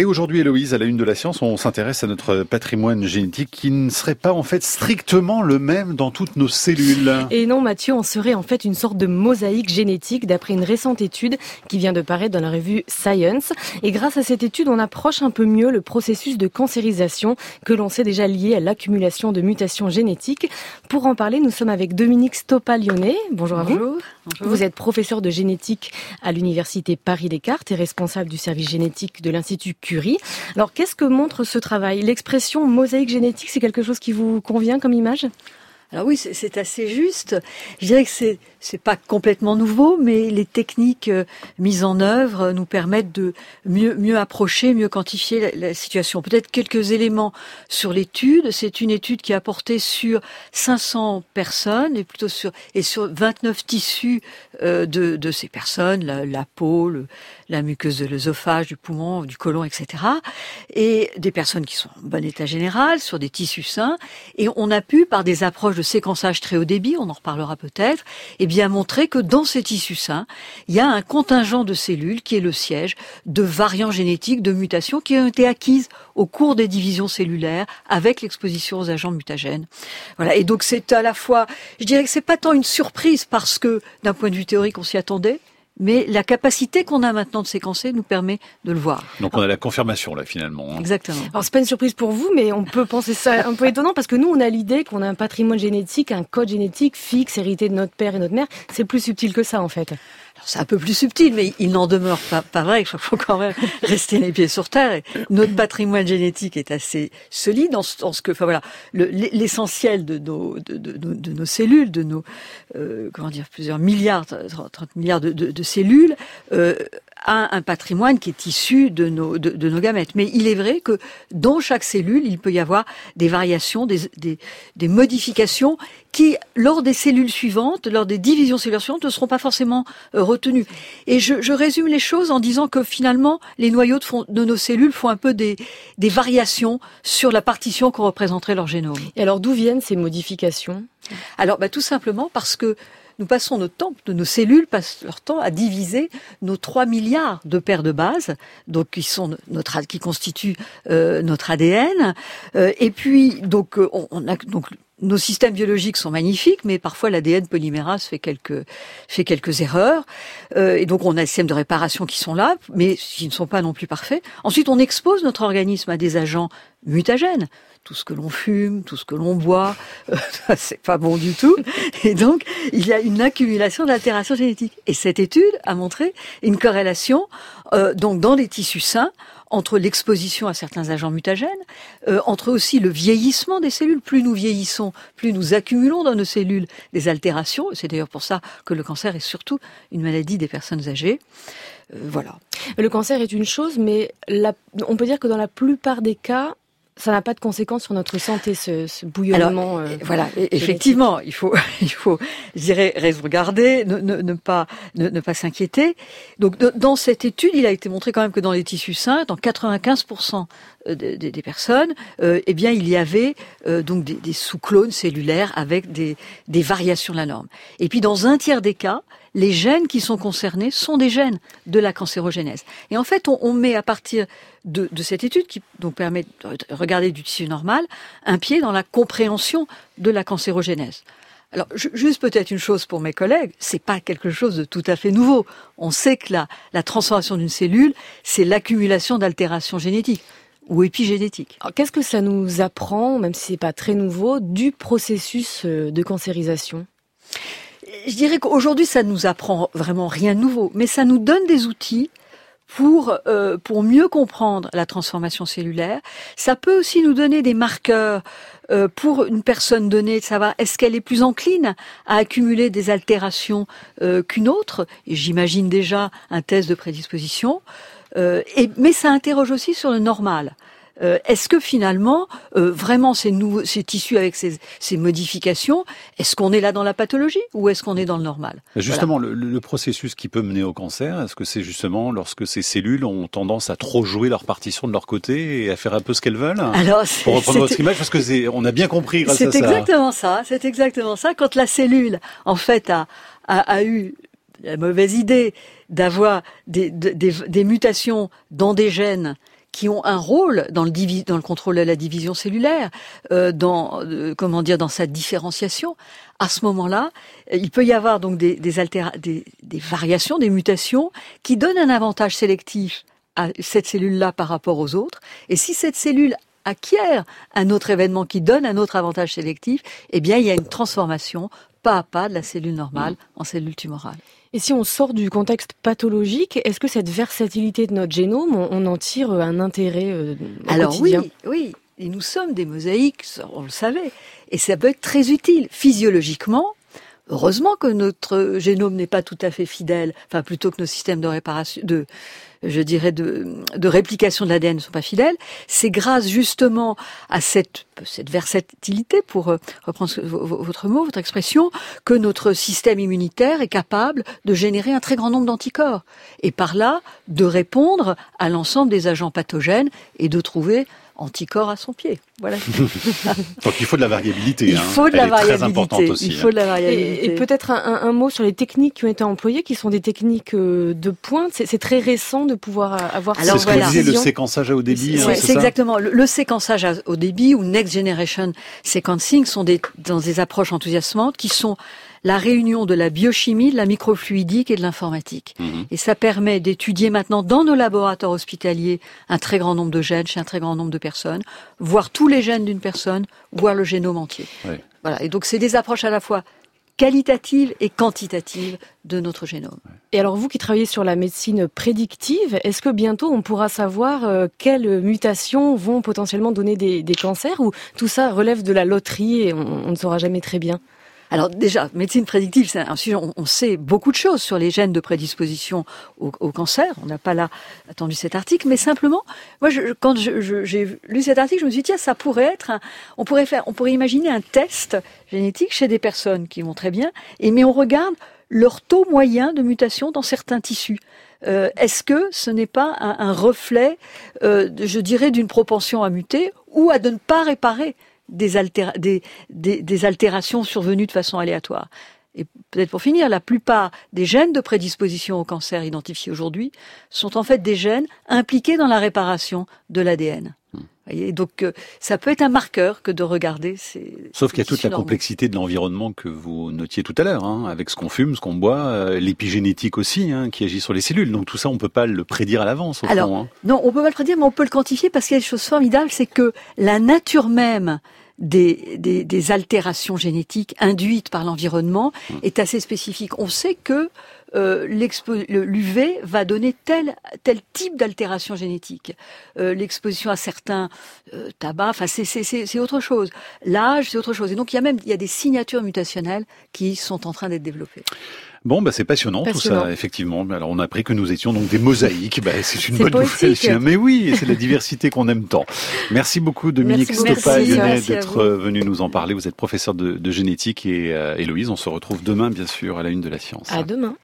Et aujourd'hui, Héloïse, à la une de la science, on s'intéresse à notre patrimoine génétique qui ne serait pas en fait strictement le même dans toutes nos cellules. Et non, Mathieu, on serait en fait une sorte de mosaïque génétique d'après une récente étude qui vient de paraître dans la revue Science. Et grâce à cette étude, on approche un peu mieux le processus de cancérisation que l'on sait déjà lié à l'accumulation de mutations génétiques. Pour en parler, nous sommes avec Dominique Stopa-Lyonnais. Bonjour à vous. Bonjour. Vous êtes professeur de génétique à l'université Paris-Descartes et responsable du service génétique de l'Institut Alors, qu'est-ce que montre ce travail? L'expression mosaïque génétique, c'est quelque chose qui vous convient comme image? Alors oui, c'est assez juste. Je dirais que c'est pas complètement nouveau, mais les techniques euh, mises en œuvre nous permettent de mieux approcher, mieux quantifier la, situation. Peut-être quelques éléments sur l'étude. C'est une étude qui a porté sur 500 personnes et plutôt sur et sur 29 tissus euh, de ces personnes, la, peau, la muqueuse de l'œsophage, du poumon, du côlon, etc. Et des personnes qui sont en bon état général sur des tissus sains. Et on a pu, par des approches de séquençage très haut débit, on en reparlera peut-être, eh bien montrer que dans ces tissus sains, il y a un contingent de cellules qui est le siège de variants génétiques, de mutations qui ont été acquises au cours des divisions cellulaires avec l'exposition aux agents mutagènes. Voilà. Et donc c'est à la fois, je dirais que c'est pas tant une surprise parce que d'un point de vue théorique on s'y attendait, mais la capacité qu'on a maintenant de séquencer nous permet de le voir. Donc on a la confirmation là finalement. Hein. Exactement. Alors c'est pas une surprise pour vous, mais on peut penser ça un peu étonnant parce que nous on a l'idée qu'on a un patrimoine génétique, un code génétique fixe hérité de notre père et notre mère. C'est plus subtil que ça en fait c'est un peu plus subtil, mais il n'en demeure pas, pas vrai. Il faut quand même rester les pieds sur terre. Et notre patrimoine génétique est assez solide en, ce que, enfin voilà, l'essentiel de nos, de, de, de, nos cellules, de nos, euh, comment dire, plusieurs milliards, 30 milliards de, cellules, euh, a un patrimoine qui est issu de nos, de, nos gamètes. Mais il est vrai que dans chaque cellule, il peut y avoir des variations, des, des, des modifications qui, lors des cellules suivantes, lors des divisions cellulaires suivantes, ne seront pas forcément euh, retenues. Et je, je, résume les choses en disant que finalement, les noyaux de, fond, de nos cellules font un peu des, des variations sur la partition qu'on représenterait leur génome. Et alors, d'où viennent ces modifications? Alors, bah, tout simplement parce que nous passons notre temps, nos cellules passent leur temps à diviser nos 3 milliards de paires de bases, donc qui sont notre, qui constituent euh, notre ADN. Euh, et puis, donc, euh, on, a donc nos systèmes biologiques sont magnifiques, mais parfois l'ADN polymérase fait quelques fait quelques erreurs, euh, et donc on a des systèmes de réparation qui sont là, mais qui ne sont pas non plus parfaits. Ensuite, on expose notre organisme à des agents mutagènes, tout ce que l'on fume, tout ce que l'on boit, euh, c'est pas bon du tout. Et donc, il y a une accumulation d'altérations génétiques. Et cette étude a montré une corrélation euh, donc dans les tissus sains entre l'exposition à certains agents mutagènes, euh, entre aussi le vieillissement des cellules. Plus nous vieillissons, plus nous accumulons dans nos cellules des altérations. C'est d'ailleurs pour ça que le cancer est surtout une maladie des personnes âgées. voilà. Le cancer est une chose, mais on peut dire que dans la plupart des cas, ça n'a pas de conséquences sur notre santé, ce, ce bouillonnement. Alors, euh, voilà, effectivement, il faut, il faut, je dirais, regarder, ne, ne, ne pas, ne, ne pas s'inquiéter. Donc, dans cette étude, il a été montré quand même que dans les tissus sains, dans 95% euh, des, des personnes, euh, eh bien, il y avait euh, donc des, des sous-clones cellulaires avec des, des variations de la norme. Et puis, dans un tiers des cas, les gènes qui sont concernés sont des gènes de la cancérogénèse. Et en fait, on, on met à partir de, de, cette étude, qui donc permet de regarder du tissu normal, un pied dans la compréhension de la cancérogénèse. Alors, juste peut-être une chose pour mes collègues, c'est pas quelque chose de tout à fait nouveau. On sait que la, la transformation d'une cellule, c'est l'accumulation d'altérations génétiques ou épigénétiques. Qu'est-ce que ça nous apprend, même si c'est pas très nouveau, du processus euh, de cancérisation? Je dirais qu'aujourd'hui, ça ne nous apprend vraiment rien de nouveau, mais ça nous donne des outils pour euh, pour mieux comprendre la transformation cellulaire. Ça peut aussi nous donner des marqueurs euh, pour une personne donnée de savoir est-ce qu'elle est plus encline à accumuler des altérations euh, qu'une autre. J'imagine déjà un test de prédisposition. Euh, et, mais ça interroge aussi sur le normal. Euh, est-ce que finalement, euh, vraiment ces, nouveaux, ces tissus avec ces, ces modifications, est-ce qu'on est là dans la pathologie ou est-ce qu'on est dans le normal? Justement, le, le, processus qui peut mener au cancer, est-ce que c'est justement lorsque ces cellules ont tendance à trop jouer leur partition de leur côté et à faire un peu ce qu'elles veulent? Alors, Pour reprendre votre image, parce que on a bien compris grâce à ça. C'est exactement ça. C'est exactement ça. Quand la cellule, en fait, a, a, a eu la mauvaise idée d'avoir des, des, des, mutations dans des gènes qui ont un rôle dans le, dans le contrôle de la division cellulaire, euh, dans euh, comment dire dans sa différenciation. À ce moment-là, il peut y avoir donc des, des, des, des variations, des mutations qui donnent un avantage sélectif à cette cellule-là par rapport aux autres. Et si cette cellule acquiert un autre événement qui donne un autre avantage sélectif, eh bien, il y a une transformation pas à pas de la cellule normale en cellule tumorale. Et si on sort du contexte pathologique, est-ce que cette versatilité de notre génome, on, en tire un intérêt euh, Alors oui, oui. Et nous sommes des mosaïques, on le savait. Et ça peut être très utile. Physiologiquement, heureusement que notre génome n'est pas tout à fait fidèle, enfin plutôt que nos systèmes de réparation, de, je dirais, de, de réplication de l'ADN ne sont pas fidèles, c'est grâce justement à cette, cette versatilité, pour euh, reprendre votre mot, votre expression, que notre système immunitaire est capable de générer un très grand nombre d'anticorps. Et par là de répondre à l'ensemble des agents pathogènes et de trouver anticorps à son pied. Voilà. Donc il faut de la variabilité. Il hein. faut de la variabilité. Aussi, il faut de la variabilité. Et, peut-être un, un, mot sur les techniques qui ont été employées, qui sont des techniques euh, de pointe. C'est très récent de pouvoir avoir. Alors c'est ce disait le séquençage à haut débit. Hein, c'est exactement le, séquençage à haut débit ou next generation sequencing sont des dans des approches enthousiasmantes qui sont la réunion de la biochimie, de la microfluidique et de l'informatique. Mhm. Et ça permet d'étudier maintenant dans nos laboratoires hospitaliers un très grand nombre de gènes chez un très grand nombre de personnes, voir tous les gènes d'une personne, voir le génome entier. Voilà. Et donc c'est des approches à la fois qualitatives et quantitatives de notre génome. Et alors vous qui travaillez sur la médecine prédictive, est-ce que bientôt on pourra savoir euh, quelles mutations vont potentiellement donner des, cancers ou tout ça relève de la loterie et on ne saura jamais très bien? Alors déjà, médecine prédictive, c'est un sujet, on, sait beaucoup de choses sur les gènes de prédisposition au, cancer. On n'a pas là attendu cet article, mais simplement, moi, quand j'ai lu cet article, je me suis dit, tiens, ça pourrait être, on pourrait faire, on pourrait imaginer un test génétique chez des personnes qui vont très bien, et mais on regarde leur taux moyen de mutation dans certains tissus. Euh, Est-ce que ce n'est pas un, reflet, euh, je dirais, d'une propension à muter ou à ne pas réparer des, altérations survenues de façon aléatoire. Et peut-être pour finir, la plupart des gènes de prédisposition au cancer identifiés aujourd'hui sont en fait des gènes impliqués dans la réparation de l'ADN. Et donc, euh, ça peut être un marqueur que de regarder ces. Sauf qu'il y a toute la complexité de l'environnement que vous notiez tout à l'heure, hein, avec ce qu'on fume, ce qu'on boit, euh, l'épigénétique aussi, hein, qui agit sur les cellules. Donc tout ça, on peut pas le prédire à l'avance. Alors, hein. non, on peut pas le prédire, mais on peut le quantifier parce qu'il y a des choses formidables, c'est que la nature même des, des, des altérations génétiques induites par l'environnement mmh. est assez spécifique. On sait que euh, l'UV va donner tel tel type d'altération génétique. Euh, L'exposition à certains euh, tabacs, enfin c'est autre chose. L'âge, c'est autre chose. Et donc il y a même il y a des signatures mutationnelles qui sont en train d'être développées. Bon, bah, c'est passionnant, tout ça, effectivement. Alors, on a appris que nous étions donc des mosaïques. Bah, c'est une bonne nouvelle. Mais oui, c'est la diversité qu'on aime tant. Merci beaucoup, Dominique Stopa d'être venu nous en parler. Vous êtes professeur de, génétique et Héloïse, on se retrouve demain, bien sûr, à la une de la science. À demain.